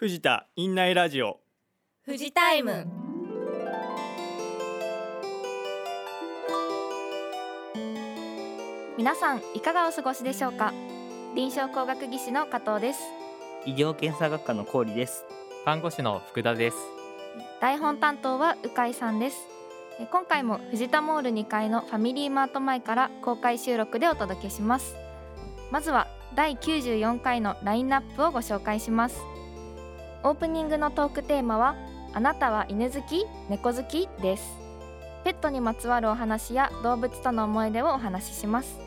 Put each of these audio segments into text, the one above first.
藤田院内ラジオ。富士タイム。皆さんいかがお過ごしでしょうか？臨床工学技士の加藤です。医療検査学科の郡です。看護師の福田です。台本担当は鵜飼さんです。え今回も藤田モール2階のファミリーマート前から公開収録でお届けします。まずは第94回のラインナップをご紹介しますオープニングのトークテーマはあなたは犬好き猫好きです。ペットにまつわるお話や動物との思い出をお話しします。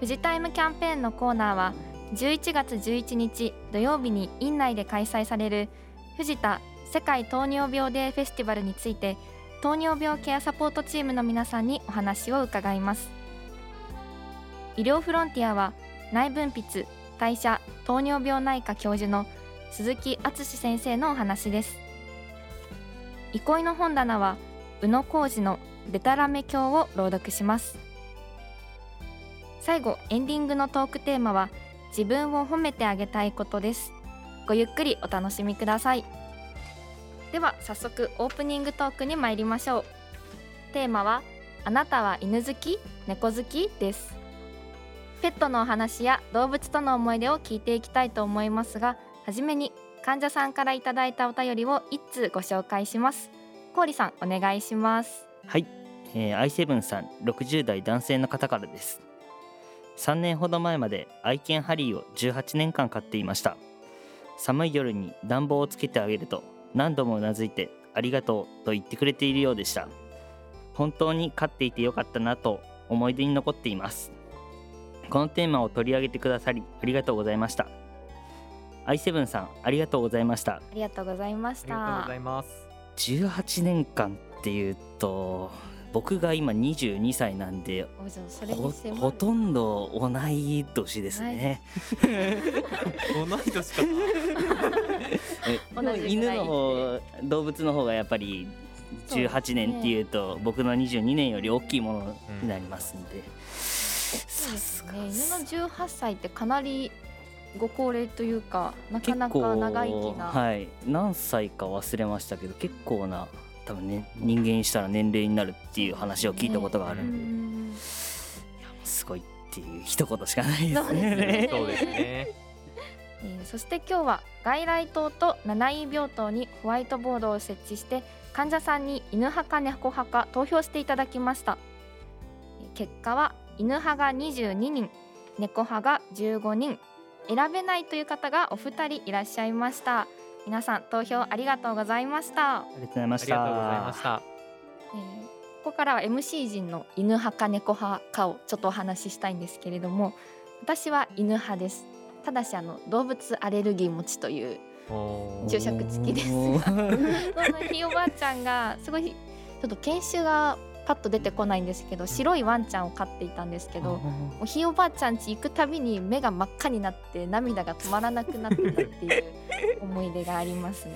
富士タイムキャンペーンのコーナーは11月11日土曜日に院内で開催される藤田世界糖尿病デーフェスティバルについて糖尿病ケアサポートチームの皆さんにお話を伺います。医療フロンティアは内分泌代謝糖尿病内科教授の鈴木敦先生のお話です。憩いの本棚は宇野浩二のデタラメ教を朗読します。最後エンディングのトークテーマは自分を褒めてあげたいことです。ごゆっくりお楽しみください。では早速オープニングトークに参りましょう。テーマはあなたは犬好き？猫好き？です。ペットのお話や動物との思い出を聞いていきたいと思いますがはじめに患者さんからいただいたお便りを一通ご紹介します。郡さんお願いします。はい、えー、i7 さん60代男性の方からです。3年ほど前まで愛犬ハリーを18年間飼っていました。寒い夜に暖房をつけてあげると何度もうなずいてありがとうと言ってくれているようでした。本当に飼っていてよかったなと思い出に残っています。このテーマを取り上げてくださりありがとうございました。I7 さんありがとうございました。ありがとうございましありがとうごたざいます。18年間っていうと僕が今22歳なんでほとんど同い年ですね。同い年か。え 同じぐらい犬の方動物の方がやっぱり18年っていうと僕の22年より大きいものになりますんで、そうですさすがね。犬の18歳ってかなりご高齢というか、なかなか長生きな。はい何歳か忘れましたけど結構な多分ね人間にしたら年齢になるっていう話を聞いたことがあるうんで、ん。いやもうすごいっていう一言しかないですそうですねね。そうですねえーそして今日は外来棟と七井病棟にホワイトボードを設置して患者さんに犬派か猫派か投票していただきましたえー結果は犬派が22人猫派が15人選べないという方がお二人いらっしゃいました。皆さん投票ありがとうございました。ありがとうございまあした。えーここからは MC 陣の犬派か猫派かをちょっとお話ししたいんですけれども私は犬派です。ただしあの動物アレルギー持ちという注釈付きです。そのひいおばあちゃんがすごいちょっと犬種がパッと出てこないんですけど白いワンちゃんを飼っていたんですけどもうひいおばあちゃん家行くたびに目が真っ赤になって涙が止まらなくなってたっていう思い出がありますね。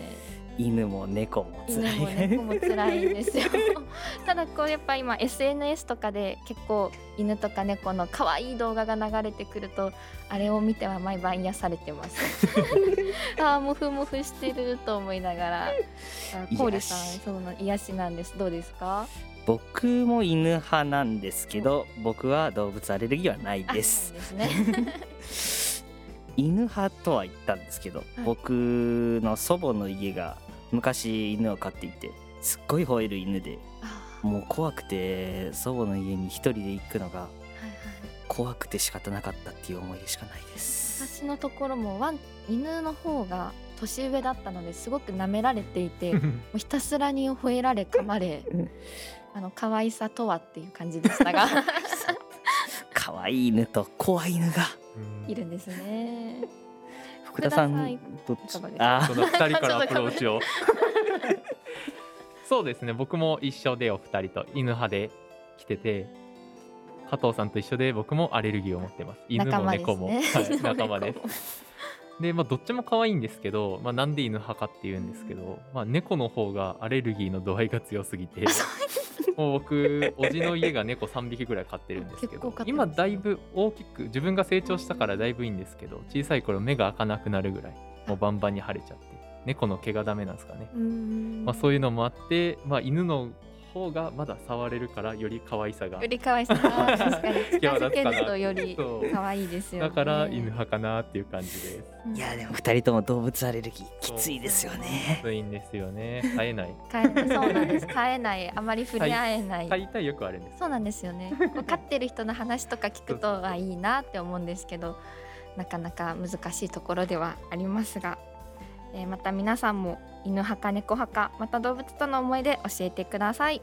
犬も猫も犬辛い。も猫も辛いですよ。ただこうやっぱ今 SNS とかで結構犬とか猫の可愛い動画が流れてくるとあれを見ては毎晩癒されてます。ああモフモフしてると思いながら。あコーリさんその癒しなんです。どうですか？僕も犬派なんですけど僕は動物アレルギーはないあですですね。犬派とは言ったんですけど、僕の祖母の家が昔犬を飼っていてすっごい吠える犬であもう怖くて祖母の家に一人で行くのが怖くて仕方なかったっていう思い出しかないです。私のところもワン犬の方が年上だったのですごく舐められていて もうひたすらに吠えられ噛まれうんあの可愛さとはっていう感じでしたが。可愛い犬と怖い犬が。うんいるんですね。福田さんどっち？あその二人からアプローチを。そうですね。僕も一緒でお二人と犬派で来てて加藤さんと一緒で僕もアレルギーを持ってます。犬も仲間です猫も、ね。はい、仲間です。でまあどっちも可愛いんですけど、まあ、なんで犬派かっていうんですけど、まあ、猫の方がアレルギーの度合いが強すぎて もう僕おじの家が猫3匹ぐらい飼ってるんですけど今だいぶ大きく自分が成長したからだいぶいいんですけど小さい頃目が開かなくなるぐらいもうバンバンに腫れちゃって猫の毛がダメなんですかね、うん。まあ、そういうのもあって、まあ、犬の方がまだ触れるからより可愛さが。より可愛さが。確かに。近づけるとより可愛いですよね。だから犬派かなっていう感じです。うん。いやでも二人とも動物アレルギーきついですよね。きついんですよね。飼えない。飼えそうなんです。飼えない。あまり触れ合えない。飼いたいよくあるんです。そうなんですよね。こう飼ってる人の話とか聞くとあいいなって思うんですけどなかなか難しいところではありますが、えーまた皆さんも犬派か猫派かまた動物との思い出教えてください、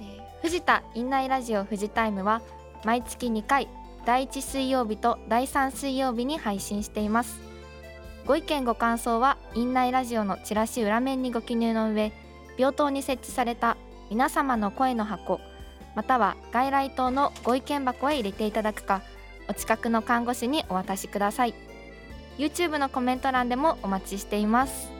えー藤田院内ラジオ富士タイムは毎月2回第1水曜日と第3水曜日に配信しています。ご意見ご感想は院内ラジオのチラシ裏面にご記入の上病棟に設置された皆様の声の箱または外来棟のご意見箱へ入れていただくかお近くの看護師にお渡しください。YouTube のコメント欄でもお待ちしています。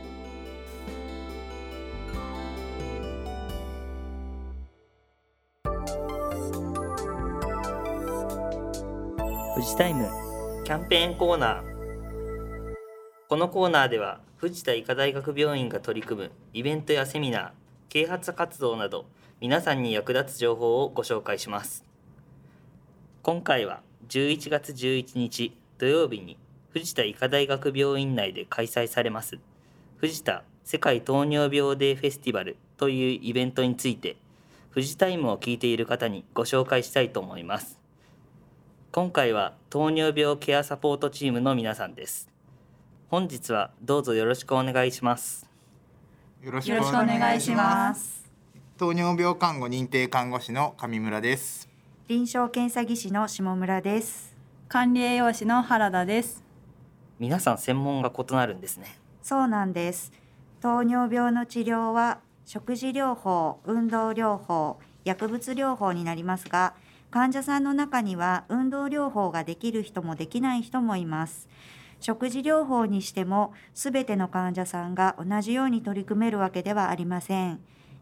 富士タイム。キャンペーンコーナー。このコーナーでは藤田医科大学病院が取り組むイベントやセミナー啓発活動など皆さんに役立つ情報をご紹介します。今回は11月11日土曜日に藤田医科大学病院内で開催されます藤田世界糖尿病デーフェスティバルというイベントについて富士タイムを聞いている方にご紹介したいと思います今回は糖尿病ケアサポートチームの皆さんです本日はどうぞよろしくお願いしますよろしよろしくお願いします。糖尿病看護認定看護師の上村です。臨床検査技師の下村です。管理栄養士の原田です。皆さん専門が異なるんですねそうなんです。糖尿病の治療は食事療法、運動療法、薬物療法になりますが、患者さんの中には運動療法ができる人もできない人もいます。食事療法にしてもすべての患者さんが同じように取り組めるわけではありません。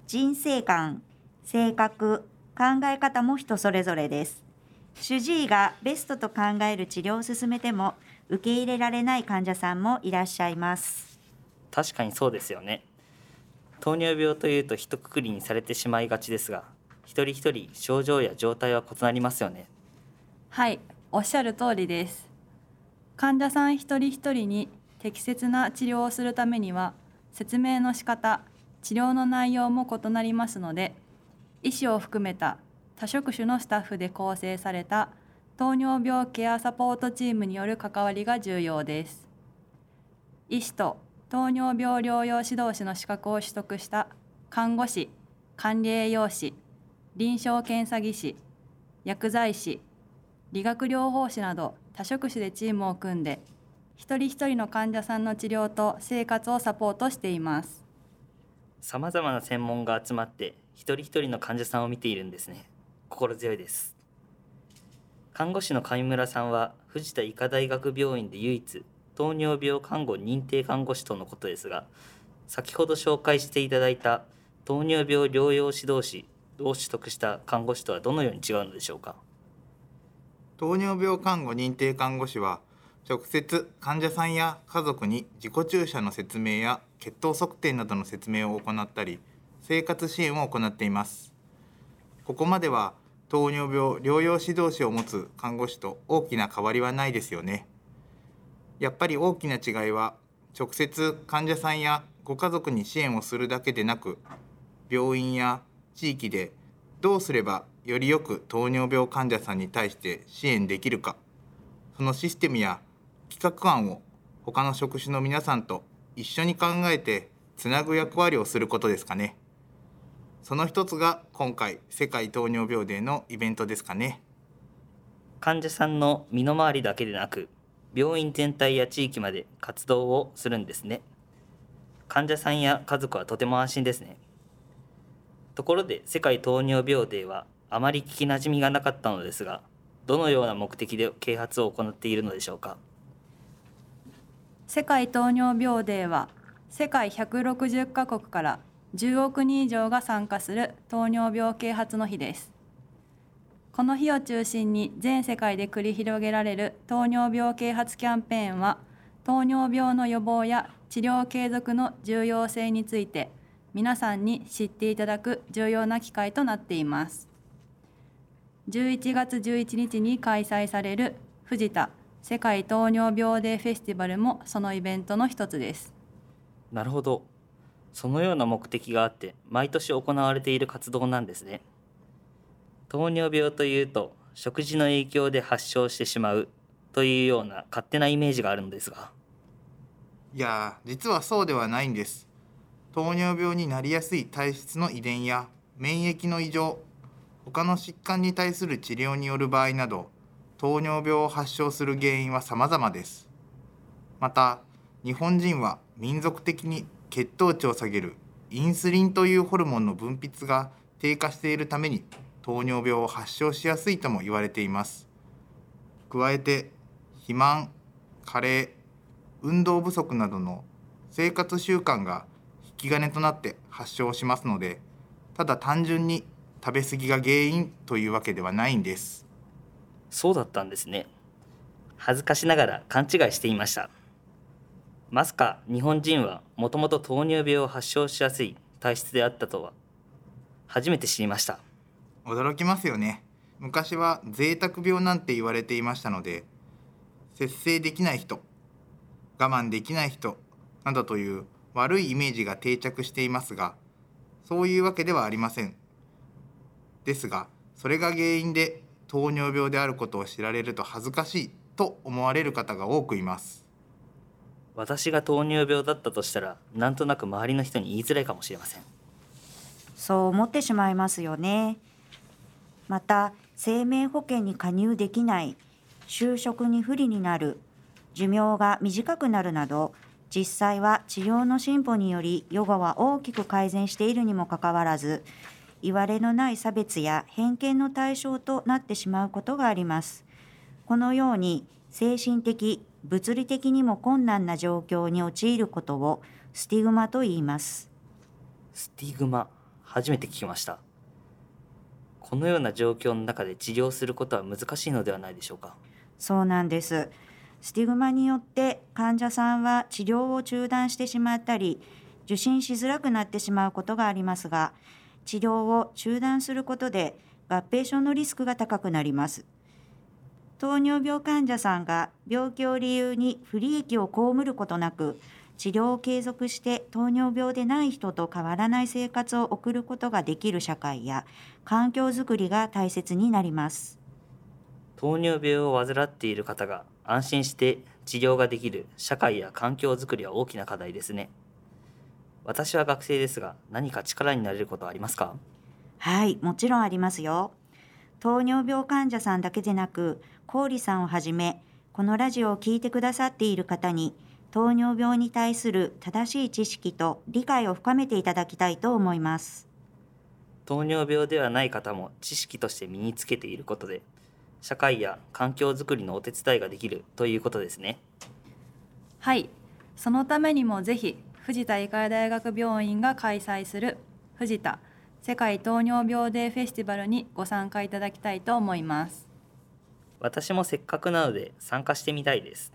人生観、性格、考え方も人それぞれです。主治医がベストと考える治療を進めても受け入れられない患者さんもいらっしゃいます。確かにそうですよね糖尿病というと一括りにされてしまいがちですが一人一人症状や状態は異なりますよねはい、おっしゃる通りです。患者さん一人一人に適切な治療をするためには説明の仕方、治療の内容も異なりますので、医師を含めた多職種のスタッフで構成された糖尿病ケアサポートチームによる関わりが重要です。医師と糖尿病療養指導士の資格を取得した看護師、管理栄養士、臨床検査技師、薬剤師、理学療法士など多職種でチームを組んで一人一人の患者さんの治療と生活をサポートしています。さまざまな専門が集まって一人一人の患者さんを見ているんですね。心強いです。看護師の上村さんは藤田医科大学病院で唯一糖尿病看護認定看護師とのことですが先ほど紹介していただいた糖尿病療養指導士を取得した看護師とはどのように違うのでしょうか？糖尿病看護認定看護師は直接患者さんや家族に自己注射の説明や血糖測定などの説明を行ったり生活支援を行っています。ここまでは糖尿病療養指導士を持つ看護師と大きな変わりはないですよね。やっぱり大きな違いは直接患者さんやご家族に支援をするだけでなく病院や地域でどうすればよりよく糖尿病患者さんに対して支援できるかそのシステムや企画案を他の職種の皆さんと一緒に考えてつなぐ役割をすることですかね。その一つが今回世界糖尿病デーのイベントですかね。患者さんの身の回りだけでなく病院全体や地域まで活動をするんですね。患者さんや家族はとても安心ですね。ところで世界糖尿病デーはあまり聞きなじみがなかったのですがどのような目的で啓発を行っているのでしょうか。世界糖尿病デーは世界160カ国から10億人以上が参加する糖尿病啓発の日です。この日を中心に全世界で繰り広げられる糖尿病啓発キャンペーンは糖尿病の予防や治療継続の重要性について皆さんに知っていただく重要な機会となっています。11月11日に開催される藤田世界糖尿病デーフェスティバルもそのイベントの一つです。なるほど。そのような目的があって毎年行われている活動なんですね。糖尿病というと食事の影響で発症してしまうというような勝手なイメージがあるのですが。いや実はそうではないんです。糖尿病になりやすい体質の遺伝や免疫の異常他の疾患に対する治療による場合など糖尿病を発症する原因は様々です。また日本人は民族的に血糖値を下げるインスリンというホルモンの分泌が低下しているために糖尿病を発症しやすいとも言われています。加えて肥満加齢運動不足などの生活習慣が引き金となって発症しますのでただ単純に食べ過ぎが原因というわけではないんです。そうだったんですね。恥ずかしながら勘違いしていました。まさか日本人はもともと糖尿病を発症しやすい体質であったとは初めて知りました。驚きますよね。昔は贅沢病なんて言われていましたので節制できない人我慢できない人などという悪いイメージが定着していますがそういうわけではありません。ですがそれが原因で糖尿病であることを知られると恥ずかしいと思われる方が多くいます。私が糖尿病だったとしたらなんとなく周りの人に言いづらいかもしれません。そう思ってしまいますよね。また生命保険に加入できない就職に不利になる寿命が短くなるなど実際は治療の進歩により予後は大きく改善しているにもかかわらず言われのない差別や偏見の対象となってしまうことがあります。このように精神的物理的にも困難な状況に陥ることをスティグマと言いますスティグマ初めて聞きましたこのような状況の中で治療することは難しいのではないでしょうか？そうなんです。スティグマによって患者さんは治療を中断してしまったり、受診しづらくなってしまうことがありますが、治療を中断することで合併症のリスクが高くなります。糖尿病患者さんが病気を理由に不利益を被ることなく、治療を継続して糖尿病でない人と変わらない生活を送ることができる社会や環境づくりが大切になります。糖尿病を患っている方が安心して治療ができる社会や環境づくりは大きな課題ですね私は学生ですが何か力になれることはありますか？はい、もちろんありますよ。糖尿病患者さんだけでなく、郡さんをはじめ、このラジオを聞いてくださっている方に、糖尿病に対する正しい知識と理解を深めていただきたいと思います。糖尿病ではない方も知識として身につけていることで社会や環境づくりのお手伝いができるということですね。はい。そのためにもぜひ藤田医科大学病院が開催する藤田世界糖尿病デーフェスティバルにご参加いただきたいと思います私もせっかくなので参加してみたいです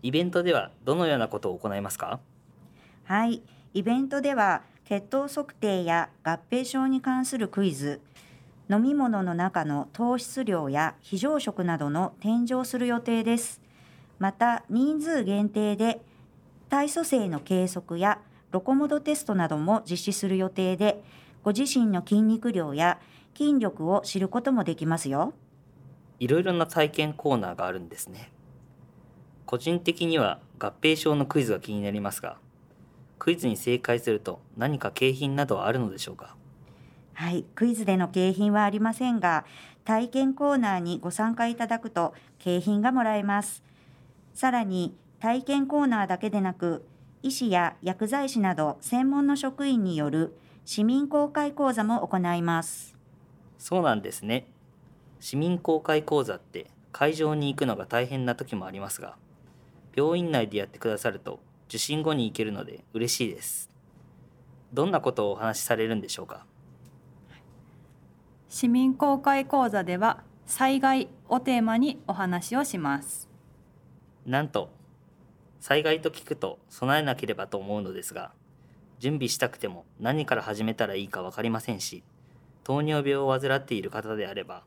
イベントではどのようなことを行いますか？はい、イベントでは血糖測定や合併症に関するクイズ、飲み物の中の糖質量や非常食などの展示をする予定です。また人数限定で体組成の計測やロコモドテストなども実施する予定で、ご自身の筋肉量や筋力を知ることもできますよ。いろいろな体験コーナーがあるんですね個人的には合併症のクイズが気になりますがクイズに正解すると何か景品などはあるのでしょうか？はい、クイズでの景品はありませんが、体験コーナーにご参加いただくと景品がもらえます。さらに体験コーナーだけでなく、医師や薬剤師など専門の職員による市民公開講座も行います。そうなんですね市民公開講座って会場に行くのが大変な時もありますが病院内でやってくださると受診後に行けるので嬉しいです。どんなことをお話しされるんでしょうか？市民公開講座では災害をテーマにお話をします。なんと災害と聞くと備えなければと思うのですが準備したくても何から始めたらいいか分かりませんし糖尿病を患っている方であれば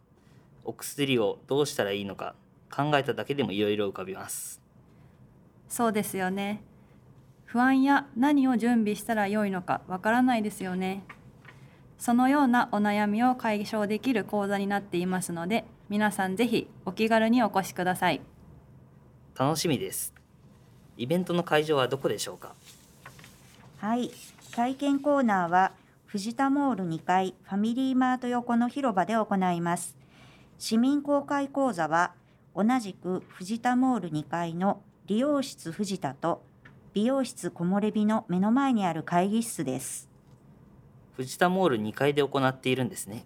お薬をどうしたらいいのか考えただけでもいろいろ浮かびます。そうですよね。不安や何を準備したら良いのかわからないですよね。そのようなお悩みを解消できる講座になっていますので皆さんぜひお気軽にお越しください。楽しみです。イベントの会場はどこでしょうか？はい、体験コーナーは藤田モール2階ファミリーマート横の広場で行います。市民公開講座は同じく藤田モール2階の理容室藤田と美容室木漏れ日の目の前にある会議室です。藤田モール2階で行っているんですね。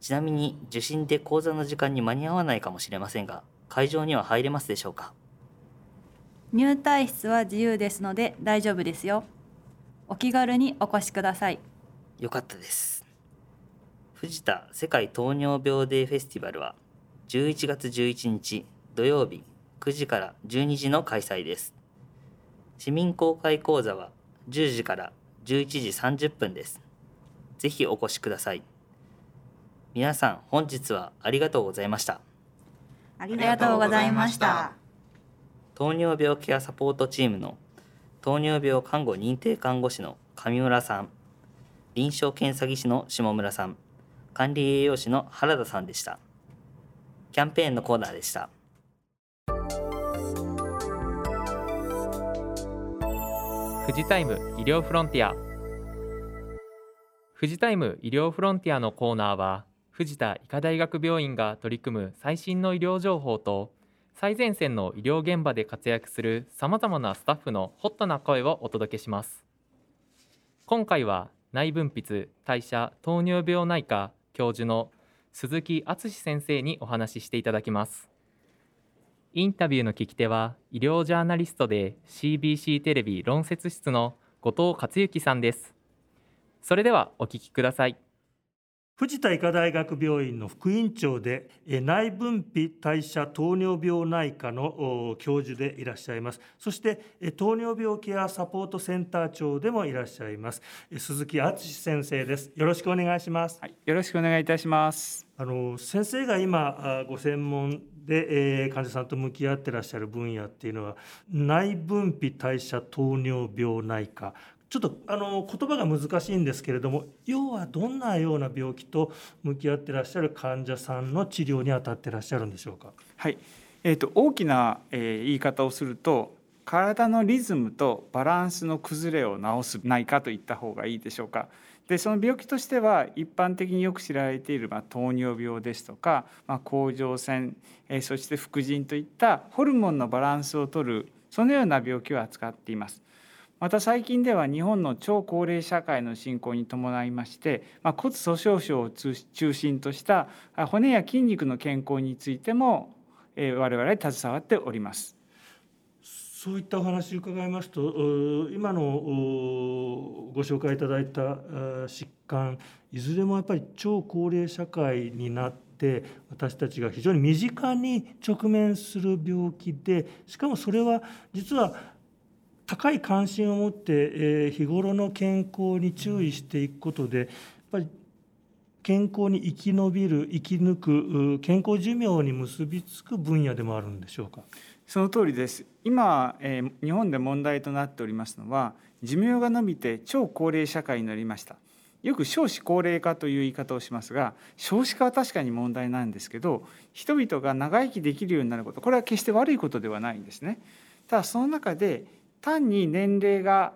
ちなみに受診で講座の時間に間に合わないかもしれませんが会場には入れますでしょうか？入退室は自由ですので大丈夫ですよ。お気軽にお越しください。よかったです藤田世界糖尿病デーフェスティバルは11月11日土曜日9時から12時の開催です。市民公開講座は10時から11時30分です。ぜひお越しください。皆さん本日はありがとうございました。ありがとうございました。糖尿病ケアサポートチームの糖尿病看護認定看護師の上村さん臨床検査技師の下村さん管理栄養士の原田さんでした。キャンペーンのコーナーでした。富士タイム医療フロンティア。富士タイム医療フロンティアのコーナーは藤田医科大学病院が取り組む最新の医療情報と最前線の医療現場で活躍するさまざまなスタッフのホットな声をお届けします。今回は内分泌代謝糖尿病内科教授の鈴木敦先生にお話ししていただきます。インタビューの聞き手は医療ジャーナリストで CBC テレビ論説室の後藤克之さんです。それではお聞きください。藤田医科大学病院の副院長でえ内分泌代謝糖尿病内科のお教授でいらっしゃいます。そしてえ糖尿病ケアサポートセンター長でもいらっしゃいます。え鈴木敦先生です。よろしくお願いします。はい、よろしくお願いいたします。あの先生が今あご専門で、えー患者さんと向き合ってらっしゃる分野っていうのは内分泌代謝糖尿病内科ちょっとあの言葉が難しいんですけれども要はどんなような病気と向き合ってらっしゃる患者さんの治療に当たってらっしゃるんでしょうか？はい、えー、と大きな、えー言い方をすると体のリズムとバランスの崩れを治すないかといった方がいいでしょうか。でその病気としては一般的によく知られている、まあ、糖尿病ですとか、まあ、甲状腺、えーそして副腎といったホルモンのバランスをとるそのような病気を扱っています。また最近では日本の超高齢社会の進行に伴いまして、まあ、骨粗しょう症を中心とした骨や筋肉の健康についても、え我々携わっております。そういったお話を伺いますと今のご紹介いただいた疾患いずれもやっぱり超高齢社会になって私たちが非常に身近に直面する病気でしかもそれは実は高い関心を持って、えー日頃の健康に注意していくことでやっぱり健康に生き延びる生き抜く健康寿命に結びつく分野でもあるんでしょうか？その通りです。今、えー日本で問題となっておりますのは寿命が延びて超高齢社会になりました。よく少子高齢化という言い方をしますが少子化は確かに問題なんですけど人々が長生きできるようになることこれは決して悪いことではないんですね。ただその中で単に年齢が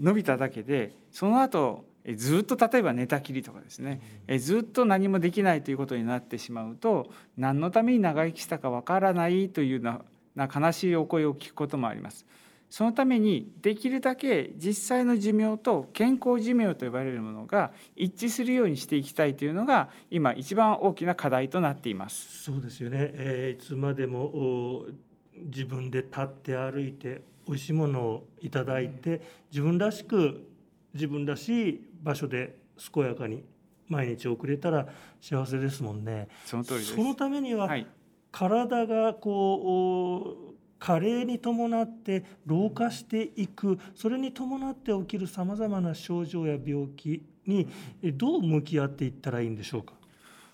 伸びただけでその後えずっと例えば寝たきりとかですねえずっと何もできないということになってしまうと何のために長生きしたかわからないというようなな悲しいお声を聞くこともあります。そのためにできるだけ実際の寿命と健康寿命と呼ばれるものが一致するようにしていきたいというのが今一番大きな課題となっています。そうですよね、えーいつまでもお自分で立って歩いて美味しいものをいただいて自分らしく自分らしい場所で健やかに毎日送れたら幸せですもんね。その通りです。そのためには、はい、体がこうお加齢に伴って老化していくそれに伴って起きるさまざまな症状や病気にどう向き合っていったらいいんでしょうか？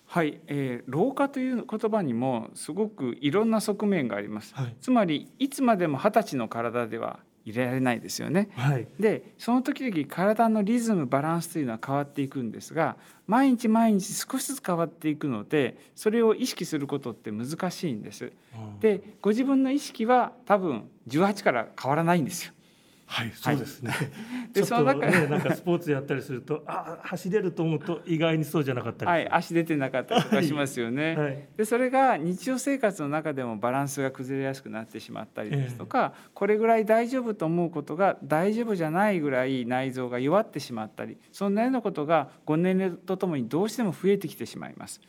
はい、えー、老化という言葉にもすごくいろんな側面があります。はい、つまりいつまでも二十歳の体では入れられないですよね。はい、でその時々体のリズムバランスというのは変わっていくんですが毎日毎日少しずつ変わっていくのでそれを意識することって難しいんです。うん、でご自分の意識は多分18から変わらないんですよ。はい、そうですね。はい、で、その中ね、なんかスポーツやったりすると、あ、走れると思うと、意外にそうじゃなかったり。はい、足出てなかったりとかしますよね。はい、で、それが日常生活の中でもバランスが崩れやすくなってしまったりですとか。えー、これぐらい大丈夫と思うことが大丈夫じゃないぐらい内臓が弱ってしまったり。そんなようなことがご年齢とともにどうしても増えてきてしまいます。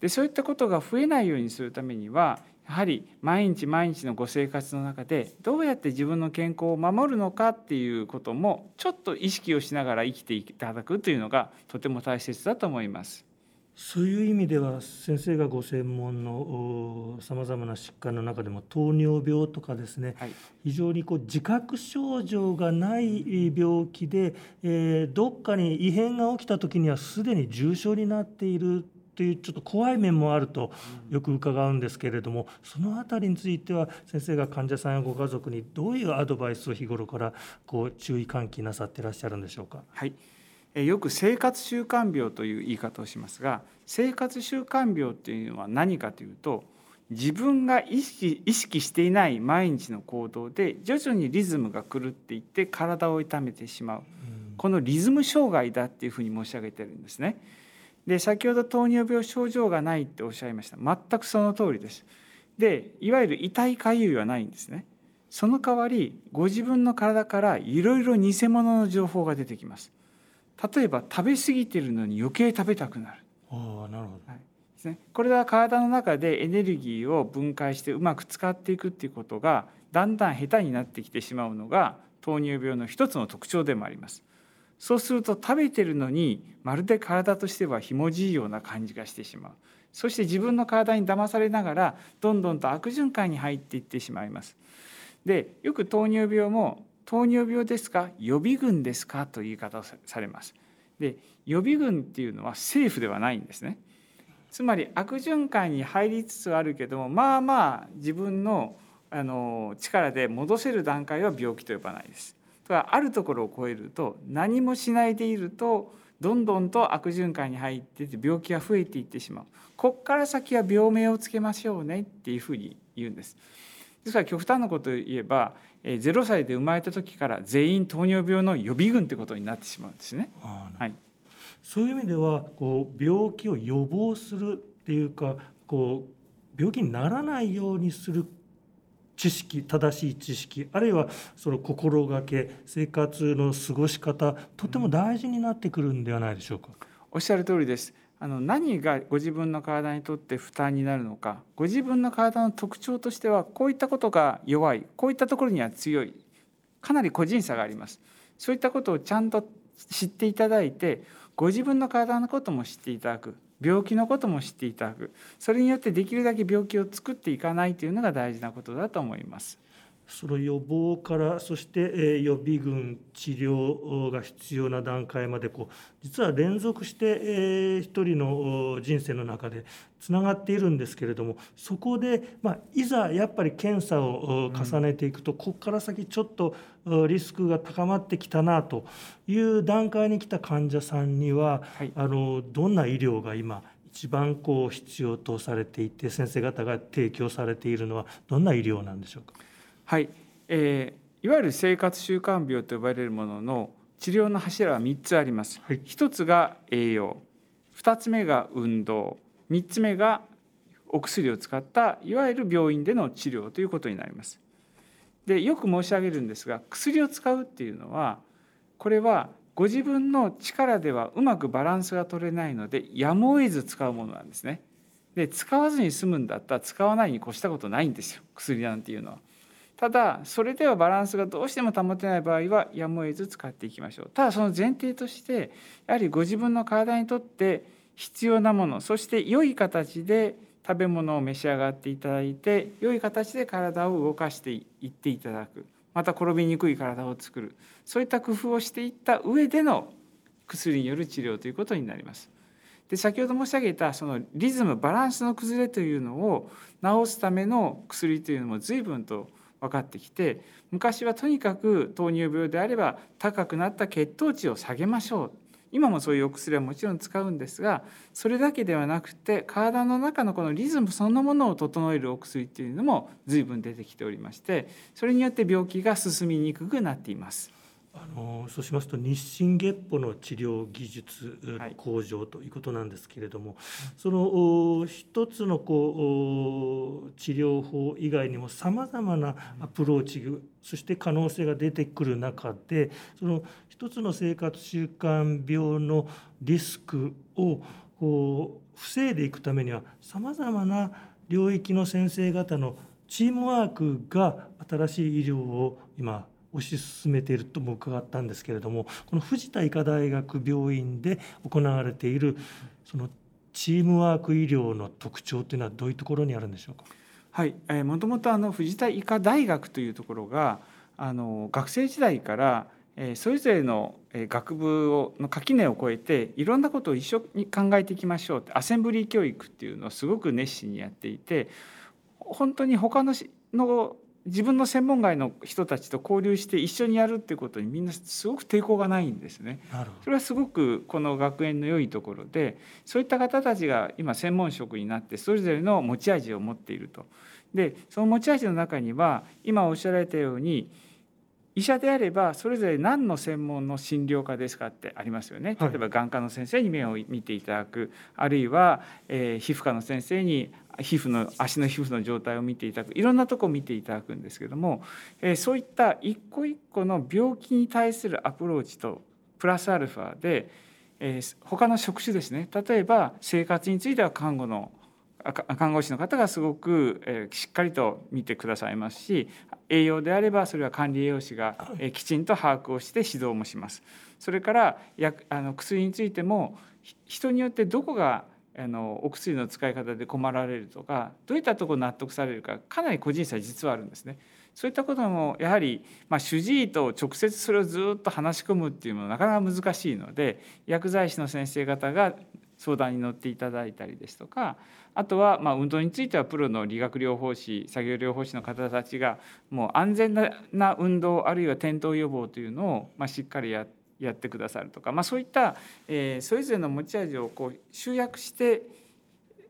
で、そういったことが増えないようにするためには。やはり毎日毎日のご生活の中でどうやって自分の健康を守るのかっていうこともちょっと意識をしながら生きていただくというのがとても大切だと思います。そういう意味では先生がご専門のさまざまな疾患の中でも糖尿病とかですね、はい、非常にこう自覚症状がない病気で、えー、どっかに異変が起きた時にはすでに重症になっているというちょっと怖い面もあるとよく伺うんですけれどもその辺りについては先生が患者さんやご家族にどういうアドバイスを日頃からこう注意喚起なさってらっしゃるんでしょうか？はいよく生活習慣病という言い方をしますが生活習慣病っていうのは何かというと自分が意識意識していない毎日の行動で徐々にリズムが狂っていって体を痛めてしまう、このリズム障害だっていうふうに申し上げてるんですね。で先ほど糖尿病症状がないっておっしゃいました。全くその通りです。でいわゆる痛いかゆいはないんですね。その代わりご自分の体からいろいろ偽物の情報が出てきます。例えば食べ過ぎてるのに余計食べたくなる。ああなるほど、はい。ですね、これは体の中でエネルギーを分解してうまく使っていくっていうことがだんだん下手になってきてしまうのが糖尿病の一つの特徴でもありますそうすると食べてるのにまるで体としてはひもじいような感じがしてしまう。そして自分の体に騙されながらどんどんと悪循環に入っていってしまいます。でよく糖尿病も糖尿病ですか？予備軍ですか？という言い方をされます。で予備軍っていうのは政府ではないんですね。つまり悪循環に入りつつあるけどもまあまあ自分のあの力で戻せる段階は病気と呼ばないです。があるところを超えると何もしないでいるとどんどんと悪循環に入ってて病気が増えていってしまうこっから先は病名をつけましょうねっていうふうに言うんです。ですから極端なことを言えば0歳で生まれた時から全員糖尿病の予備軍ってことになってしまうんですね。はい、そういう意味ではこう病気を予防するっていうかこう病気にならないようにする知識正しい知識あるいはその心がけ生活の過ごし方とても大事になってくるんではないでしょうか？おっしゃる通りです。あの何がご自分の体にとって負担になるのかご自分の体の特徴としてはこういったことが弱いこういったところには強いかなり個人差がありますそういったことをちゃんと知っていただいてご自分の体のことも知っていただく病気のことも知っていただくそれによってできるだけ病気を作っていかないというのが大事なことだと思います。その予防からそして予備軍治療が必要な段階までこう実は連続して一人の人生の中でつながっているんですけれどもそこで、まあ、いざやっぱり検査を重ねていくと、ここから先ちょっとリスクが高まってきたなという段階に来た患者さんには、はい、あのどんな医療が今一番こう必要とされていて先生方が提供されているのはどんな医療なんでしょうか？はい、えー、いわゆる生活習慣病と呼ばれるものの治療の柱は3つあります。はい、1つが栄養、2つ目が運動、3つ目がお薬を使ったいわゆる病院での治療ということになります。でよく申し上げるんですが薬を使うっていうのはこれはご自分の力ではうまくバランスが取れないのでやむを得ず使うものなんですね。で使わずに済むんだったら使わないに越したことないんですよ薬なんていうのは。ただそれではバランスがどうしても保てない場合はやむを得ず使っていきましょう。ただその前提としてやはりご自分の体にとって必要なものそして良い形で食べ物を召し上がっていただいて良い形で体を動かしていっていただく。また転びにくい体を作る。そういった工夫をしていった上での薬による治療ということになります。で先ほど申し上げたそのリズムバランスの崩れというのを治すための薬というのも随分と分かってきて昔はとにかく糖尿病であれば高くなった血糖値を下げましょう今もそういうお薬はもちろん使うんですがそれだけではなくて体の中のこのリズムそのものを整えるお薬っていうのも随分出てきておりましてそれによって病気が進みにくくなっています。あのそうしますと日進月歩の治療技術向上ということなんですけれども、はい、その一つのこう治療法以外にもさまざまなアプローチそして可能性が出てくる中でその一つの生活習慣病のリスクをこう防いでいくためにはさまざまな領域の先生方のチームワークが新しい医療を今推し進めているとも伺ったんですけれどもこの藤田医科大学病院で行われているそのチームワーク医療の特徴というのはどういうところにあるんでしょうか？はい、えー、もともとあの藤田医科大学というところがあの学生時代からえそれぞれの学部をの垣根を越えていろんなことを一緒に考えていきましょうってアセンブリー教育っていうのをすごく熱心にやっていて本当に他のの自分の専門外の人たちと交流して一緒にやるっていうことにみんなすごく抵抗がないんですね。それはすごくこの学園の良いところでそういった方たちが今専門職になってそれぞれの持ち味を持っていると。でその持ち味の中には今おっしゃられたように医者であればそれぞれ何の専門の診療科ですかってありますよね例えば眼科の先生に目を見ていただくあるいは、えー、皮膚科の先生に皮膚の足の皮膚の状態を見ていただくいろんなとこを見ていただくんですけども、えー、そういった一個一個の病気に対するアプローチとプラスアルファで、えー、他の職種ですね例えば生活については看護の看護師の方がすごく、えー、しっかりと見てくださいますし栄養であればそれは管理栄養士が、えー、きちんと把握をして指導もします。それからやあの薬についても人によってどこがあのお薬の使い方で困られるとかどういったとこ納得されるかかなり個人差実はあるんですね。そういったこともやはり、まあ、主治医と直接それをずっと話し込むっていうのはなかなか難しいので薬剤師の先生方が相談に乗っていただいたりですとかあとはま運動についてはプロの理学療法士作業療法士の方たちがもう安全な運動あるいは転倒予防というのをましっかりやってやってくださるとか、まあ、そういった、えー、それぞれの持ち味をこう集約して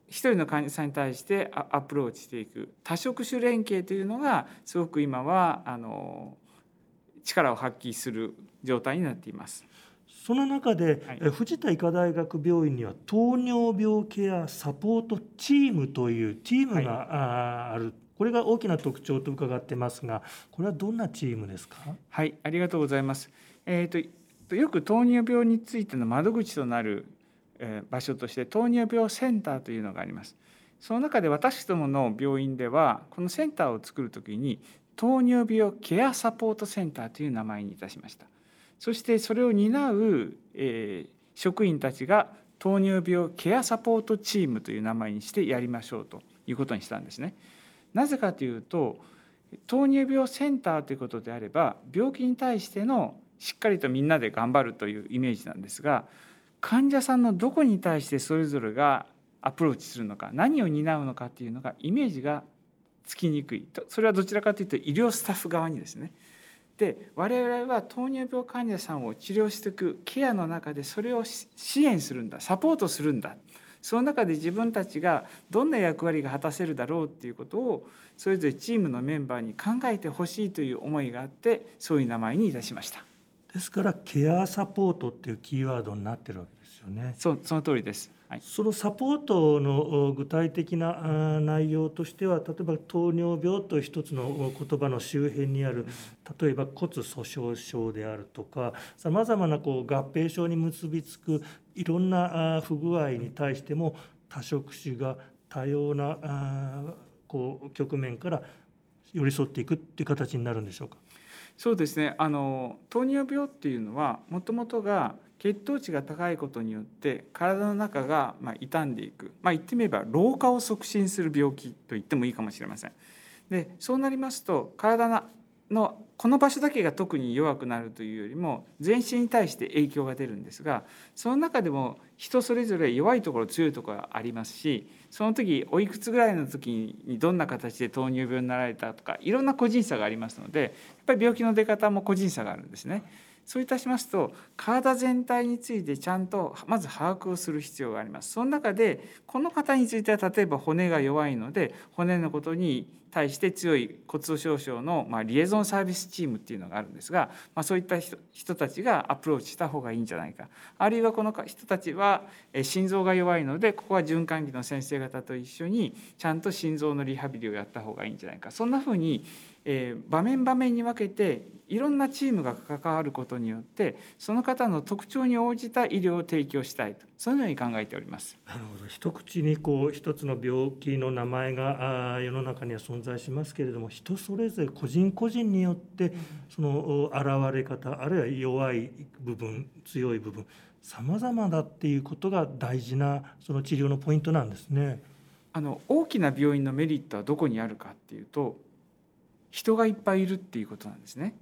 一人の患者さんに対してアプローチしていく。多職種連携というのがすごく今はあの力を発揮する状態になっています。その中で、はい、藤田医科大学病院には糖尿病ケアサポートチームというチームが、はい、ある。これが大きな特徴と伺ってますがこれはどんなチームですか？はいありがとうございます、えーと、とよく糖尿病についての窓口となる、え、場所として糖尿病センターというのがありますその中で私どもの病院ではこのセンターを作る時に糖尿病ケアサポートセンターという名前にいたしましたそしてそれを担う、えー、職員たちが糖尿病ケアサポートチームという名前にしてやりましょうということにしたんですね。なぜかというと糖尿病センターということであれば病気に対してのしっかりとみんなで頑張るというイメージなんですが患者さんのどこに対してそれぞれがアプローチするのか何を担うのかっていうのがイメージがつきにくいそれはどちらかというと医療スタッフ側にですね。で我々は糖尿病患者さんを治療していくケアの中でそれを支援するんだサポートするんだ。その中で自分たちがどんな役割が果たせるだろうっていうことをそれぞれチームのメンバーに考えてほしいという思いがあってそういう名前にいたしました。ですからケアサポートっていうキーワードになってるわけですよね。そうその通りです。はい、そのサポートの具体的な内容としては例えば糖尿病という一つの言葉の周辺にある例えば骨粗しょう症であるとかさまざまなこう合併症に結びつくいろんな不具合に対しても多職種が多様なこう局面から寄り添っていくっていう形になるんでしょうか？そうですねあの糖尿病っていうのはもともとが血糖値が高いことによって体の中がまあ傷んでいく、まあ、言ってみれば老化を促進する病気と言ってもいいかもしれません。でそうなりますと体ののこの場所だけが特に弱くなるというよりも全身に対して影響が出るんですがその中でも人それぞれ弱いところ強いところがありますしその時おいくつぐらいの時にどんな形で糖尿病になられたとかいろんな個人差がありますのでやっぱり病気の出方も個人差があるんですね。そういたしますと体全体についてちゃんとまず把握をする必要があります。その中でこの方については例えば骨が弱いので骨のことに対して強い骨粗しょう症の、まあ、リエゾンサービスチームっていうのがあるんですが、まあ、そういった人人たちがアプローチした方がいいんじゃないか。あるいはこの人たちは心臓が弱いのでここは循環器の先生方と一緒にちゃんと心臓のリハビリをやった方がいいんじゃないか。そんなふうにえー、場面場面に分けていろんなチームが関わることによってその方の特徴に応じた医療を提供したいとそのように考えております。なるほど一口にこう一つの病気の名前があ世の中には存在しますけれども人それぞれ個人個人によってその現れ方あるいは弱い部分強い部分様々だっていうことが大事なその治療のポイントなんですね。あの大きな病院のメリットはどこにあるかっていうと人がいっぱいいるっていうことなんですね。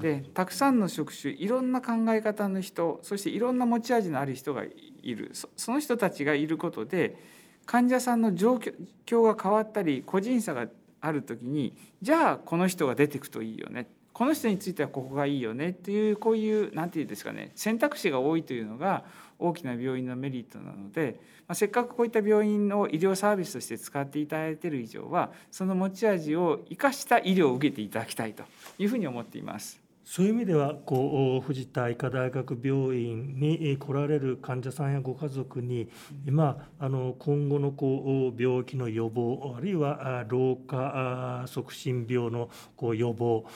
でたくさんの職種いろんな考え方の人そしていろんな持ち味のある人がいる。その人たちがいることで患者さんの状況が変わったり個人差がある時にじゃあこの人が出てくといいよね。この人についてはここがいいよねっていうこういう何て言うんですかね選択肢が多いというのが大きな病院のメリットなので、まあ、せっかくこういった病院を医療サービスとして使っていただいている以上はその持ち味を生かした医療を受けていただきたいというふうに思っています。そういう意味ではこう藤田医科大学病院に来られる患者さんやご家族に今あの今後のこう病気の予防あるいは老化促進病のこう予防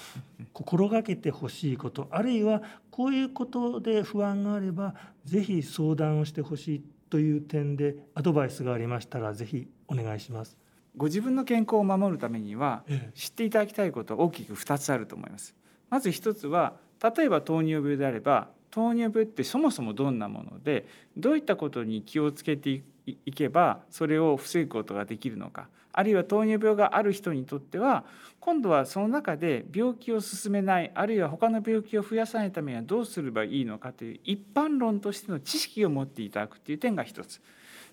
心がけてほしいことあるいはこういうことで不安があればぜひ相談をしてほしいという点でアドバイスがありましたらぜひお願いします。ご自分の健康を守るためには知っていただきたいことは大きく2つあると思います。まず一つは例えば糖尿病であれば糖尿病ってそもそもどんなものでどういったことに気をつけていけばそれを防ぐことができるのかあるいは糖尿病がある人にとっては今度はその中で病気を進めないあるいは他の病気を増やさないためにはどうすればいいのかという一般論としての知識を持っていただくという点が一つ。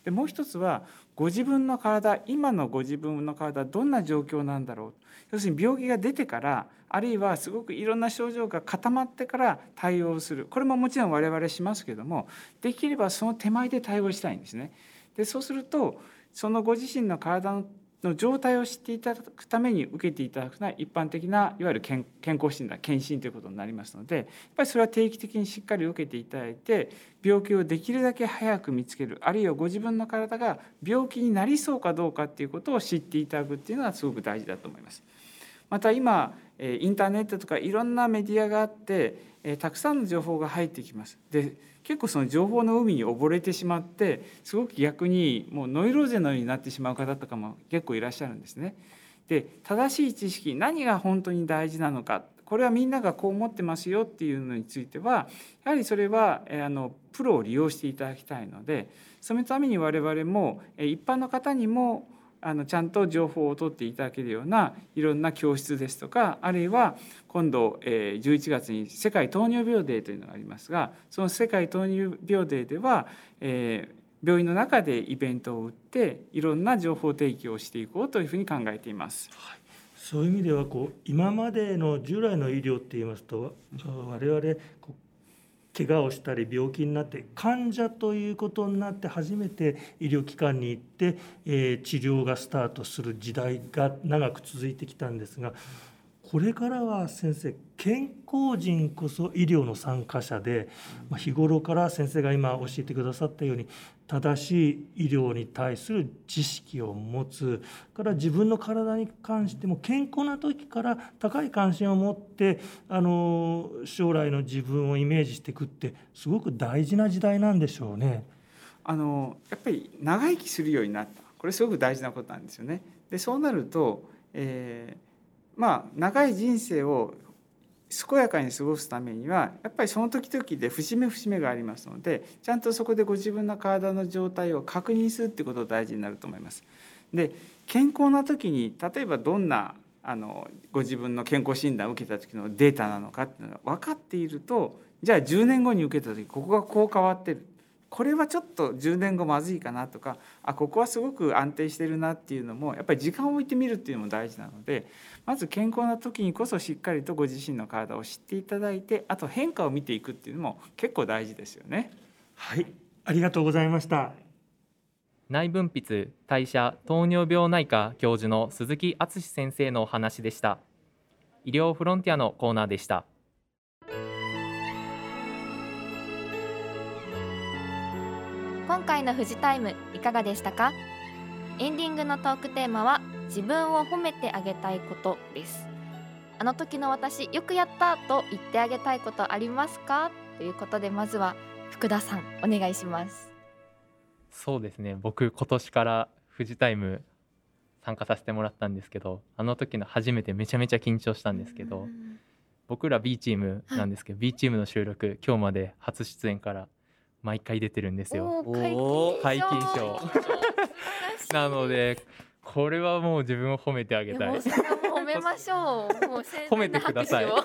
でもう一つはご自分の体今のご自分の体どんな状況なんだろう要するに病気が出てからあるいはすごくいろんな症状が固まってから対応するこれももちろん我々しますけどもできればその手前で対応したいんですね。でそうするとそのご自身の体の状態を知っていただくために受けていただくのは一般的ないわゆる健康診断検診ということになりますのでやっぱりそれは定期的にしっかり受けていただいて病気をできるだけ早く見つけるあるいはご自分の体が病気になりそうかどうかっていうことを知っていただくっていうのはすごく大事だと思います。また今インターネットとかいろんなメディアがあってたくさんの情報が入ってきます。で結構その情報の海に溺れてしまってすごく逆にもうノイローゼのようになってしまう方とかも結構いらっしゃるんですね。で正しい知識何が本当に大事なのかこれはみんながこう思ってますよっていうのについてはやはりそれはあのプロを利用していただきたいのでそのために我々も一般の方にもあのちゃんと情報を取っていただけるようないろんな教室ですとかあるいは今度11月に世界糖尿病デーというのがありますがその世界糖尿病デーでは病院の中でイベントを打っていろんな情報提供をしていこうというふうに考えています。はいそういう意味ではこう今までの従来の医療っていいますと我々怪我をしたり病気になって患者ということになって初めて医療機関に行って、え治療がスタートする時代が長く続いてきたんですがこれからは先生健康人こそ医療の参加者で、ま日頃から先生が今教えてくださったように正しい医療に対する知識を持つから自分の体に関しても健康な時から高い関心を持ってあの将来の自分をイメージしていくってすごく大事な時代なんでしょうね。あのやっぱり長生きするようになったこれすごく大事なことなんですよね。でそうなると、えーまあ、長い人生を健やかに過ごすためにはやっぱりその時々で節目節目がありますのでちゃんとそこでご自分の体の状態を確認するってことが大事になると思います。で健康な時に例えばどんなあのご自分の健康診断を受けた時のデータなのかっていうのが分かっているとじゃあ10年後に受けた時ここがこう変わってるこれはちょっと10年後まずいかなとかあここはすごく安定してるなっていうのもやっぱり時間を置いてみるっていうのも大事なのでまず健康な時にこそしっかりとご自身の体を知っていただいてあと変化を見ていくっていうのも結構大事ですよね。はい、ありがとうございました。内分泌代謝糖尿病内科教授の鈴木敦先生のお話でした医療フロンティアのコーナーでした今回の富士タイムいかがでしたか？エンディングのトークテーマは自分を褒めてあげたいことです。あの時の私よくやったと言ってあげたいことありますか？ということでまずは福田さんお願いします。そうですね。僕今年から富士タイム参加させてもらったんですけどあの時の初めてめちゃめちゃ緊張したんですけど僕ら B チームなんですけど、B チームの収録今日まで初出演から毎回出てるんですよ。解禁賞。賞。なのでこれはもう自分を褒めてあげたい。い褒めましょう。もう盛褒めてください。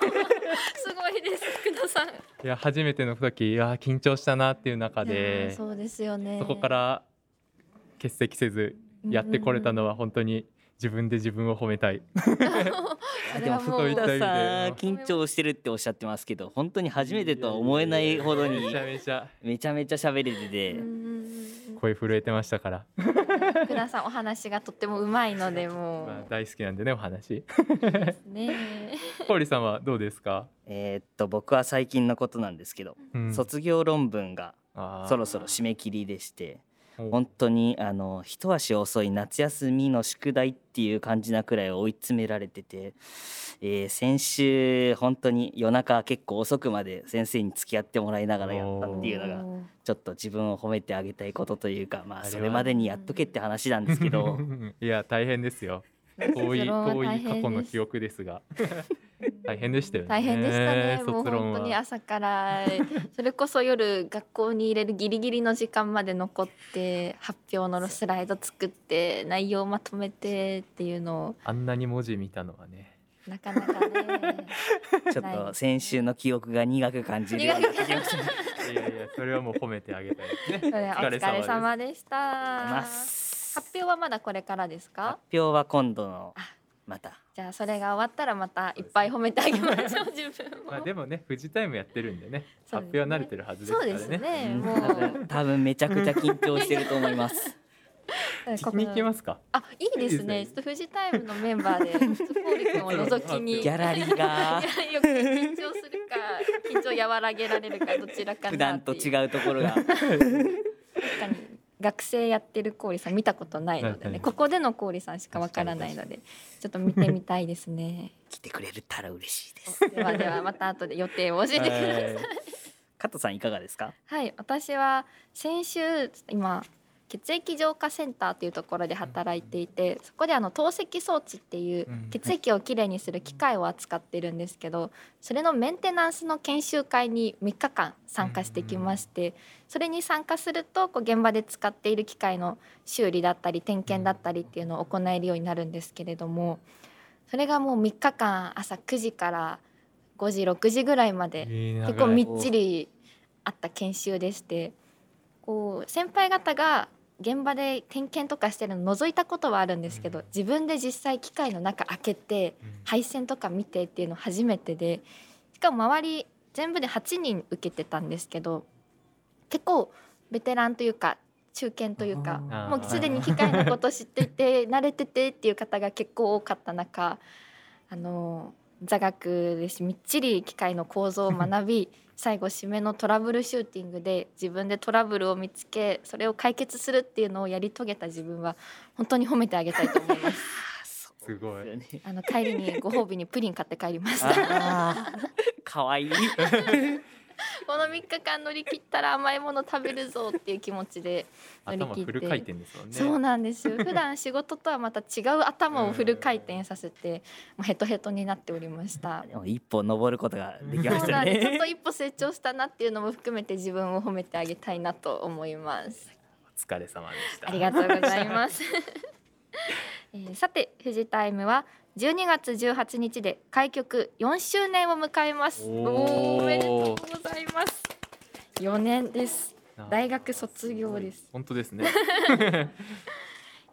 すごいです。福田さん。いや初めての時いや緊張したなっていう中でそうですよね。そこから欠席せずやってこれたのは本当に自分で自分を褒めたい。でもそういった意味で福田さん。緊張してるっておっしゃってますけど本当に初めてとは思えないほどにめちゃめちゃ。めちゃめちゃ喋れてうんて。うん。声震えてましたから、うん福田さんお話がとってもうまいのでもう。まあ、大好きなんでねお話。ね。氷さんはどうですか、えーっと僕は最近のことなんですけどうん。卒業論文がそろそろ締め切りでして。お本当にあの一足遅い夏休みの宿題っていう感じなくらい追い詰められてて、えー先週本当に夜中結構遅くまで先生に付き合ってもらいながらやったっていうのがちょっと自分を褒めてあげたいことというかまあそれまでにやっとけって話なんですけど。いや大変ですよ。遠い遠い過去の記憶ですが大変でしたよね。大変でしたね。もう本当に朝から。それこそ夜学校に入れるギリギリの時間まで残って発表のスライド作って内容をまとめてっていうのを。あんなに文字見たのはね。なかなかね。ちょっと先週の記憶が苦く感じるようになってきました。いやいやそれはもう褒めてあげたいですね。お疲れ様でした。ます。発表はまだこれからですか？発表は今度のあまた。じゃあそれが終わったらまたいっぱい褒めてあげましょう自分も。まあでもね富士タイムやってるんでね。発表は慣れてるはずですかそうらねですね。うん。も多分多分めちゃくちゃ緊張してると思います。聞きに行きますか？あいいですね。いいですちょっとフジタイムのメンバーで ちょっとフォーリ君を覗きに。ギャラリーが。よく緊張するか緊張和らげられるかどちらかな普段と違うところが。確かに学生やってる氷さん見たことないのではいねここでの氷さんしかわからないのでちょっと見てみたいですね。来てくれたら嬉しいです。ではではまた後で予定を教えてください。加藤さんいかがですか？はい、私は先週今血液浄化センターというところで働いていてそこであの透析装置っていううん。血液をきれいにする機械を扱ってるんですけどそれのメンテナンスの研修会に3日間参加してきましてそれに参加するとこう現場で使っている機械の修理だったり点検だったりっていうのを行えるようになるんですけれどもそれがもう3日間朝9時から5時6時ぐらいまで結構みっちりあった研修でしてこう先輩方が現場で点検とかしてるの覗いたことはあるんですけど、うん。自分で実際機械の中開けて配線とか見てっていうの初めてでしかも周り全部で8人受けてたんですけど結構ベテランというか中堅というかもうすでに機械のこと知っていて 慣れててっていう方が結構多かった中あの座学でしみっちり機械の構造を学び 最後締めのトラブルシューティングで自分でトラブルを見つけそれを解決するっていうのをやり遂げた自分は本当に褒めてあげたいと思います。すごいあの帰りにご褒美にプリン買って帰りました。可愛いい。本 この3日間乗り切ったら甘いもの食べるぞっていう気持ちで乗り切って頭フル回転ですもんね。そうなんですよ。普段仕事とはまた違う頭をフル回転させてもうヘトヘトになっておりました。一歩登ることができましたそうなんです。ちょっねと一歩成長したなっていうのも含めて自分を褒めてあげたいなと思います。お疲れ様でした。ありがとうございます。えーさて富士タイムは12月18日で開局4周年を迎えます。おーおめでとうございます。4年です。あ大学卒業です。本当ですね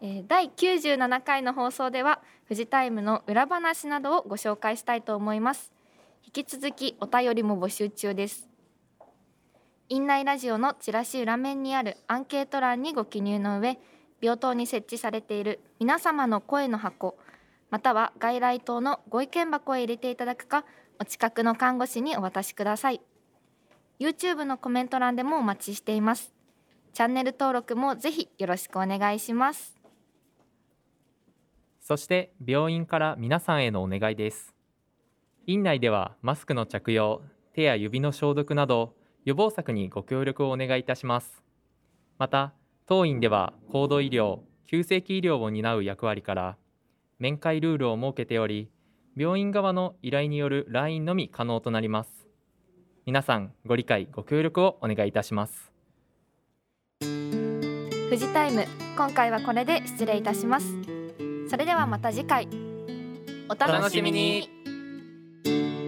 えー第97回の放送では富士タイムの裏話などをご紹介したいと思います引き続きお便りも募集中です院内ラジオのチラシ裏面にあるアンケート欄にご記入の上病棟に設置されている皆様の声の箱または外来棟のご意見箱へ入れていただくかお近くの看護師にお渡しください。YouTube のコメント欄でもお待ちしています。チャンネル登録もぜひよろしくお願いします。そして病院から皆さんへのお願いです。院内ではマスクの着用手や指の消毒など予防策にご協力をお願いいたします。また当院では高度医療急性期医療を担う役割から面会ルールを設けており病院側の依頼による来院のみ可能となります。皆さんご理解ご協力をお願いいたします。富士タイム今回はこれで失礼いたします。それではまた次回。お楽しみにお楽しみに。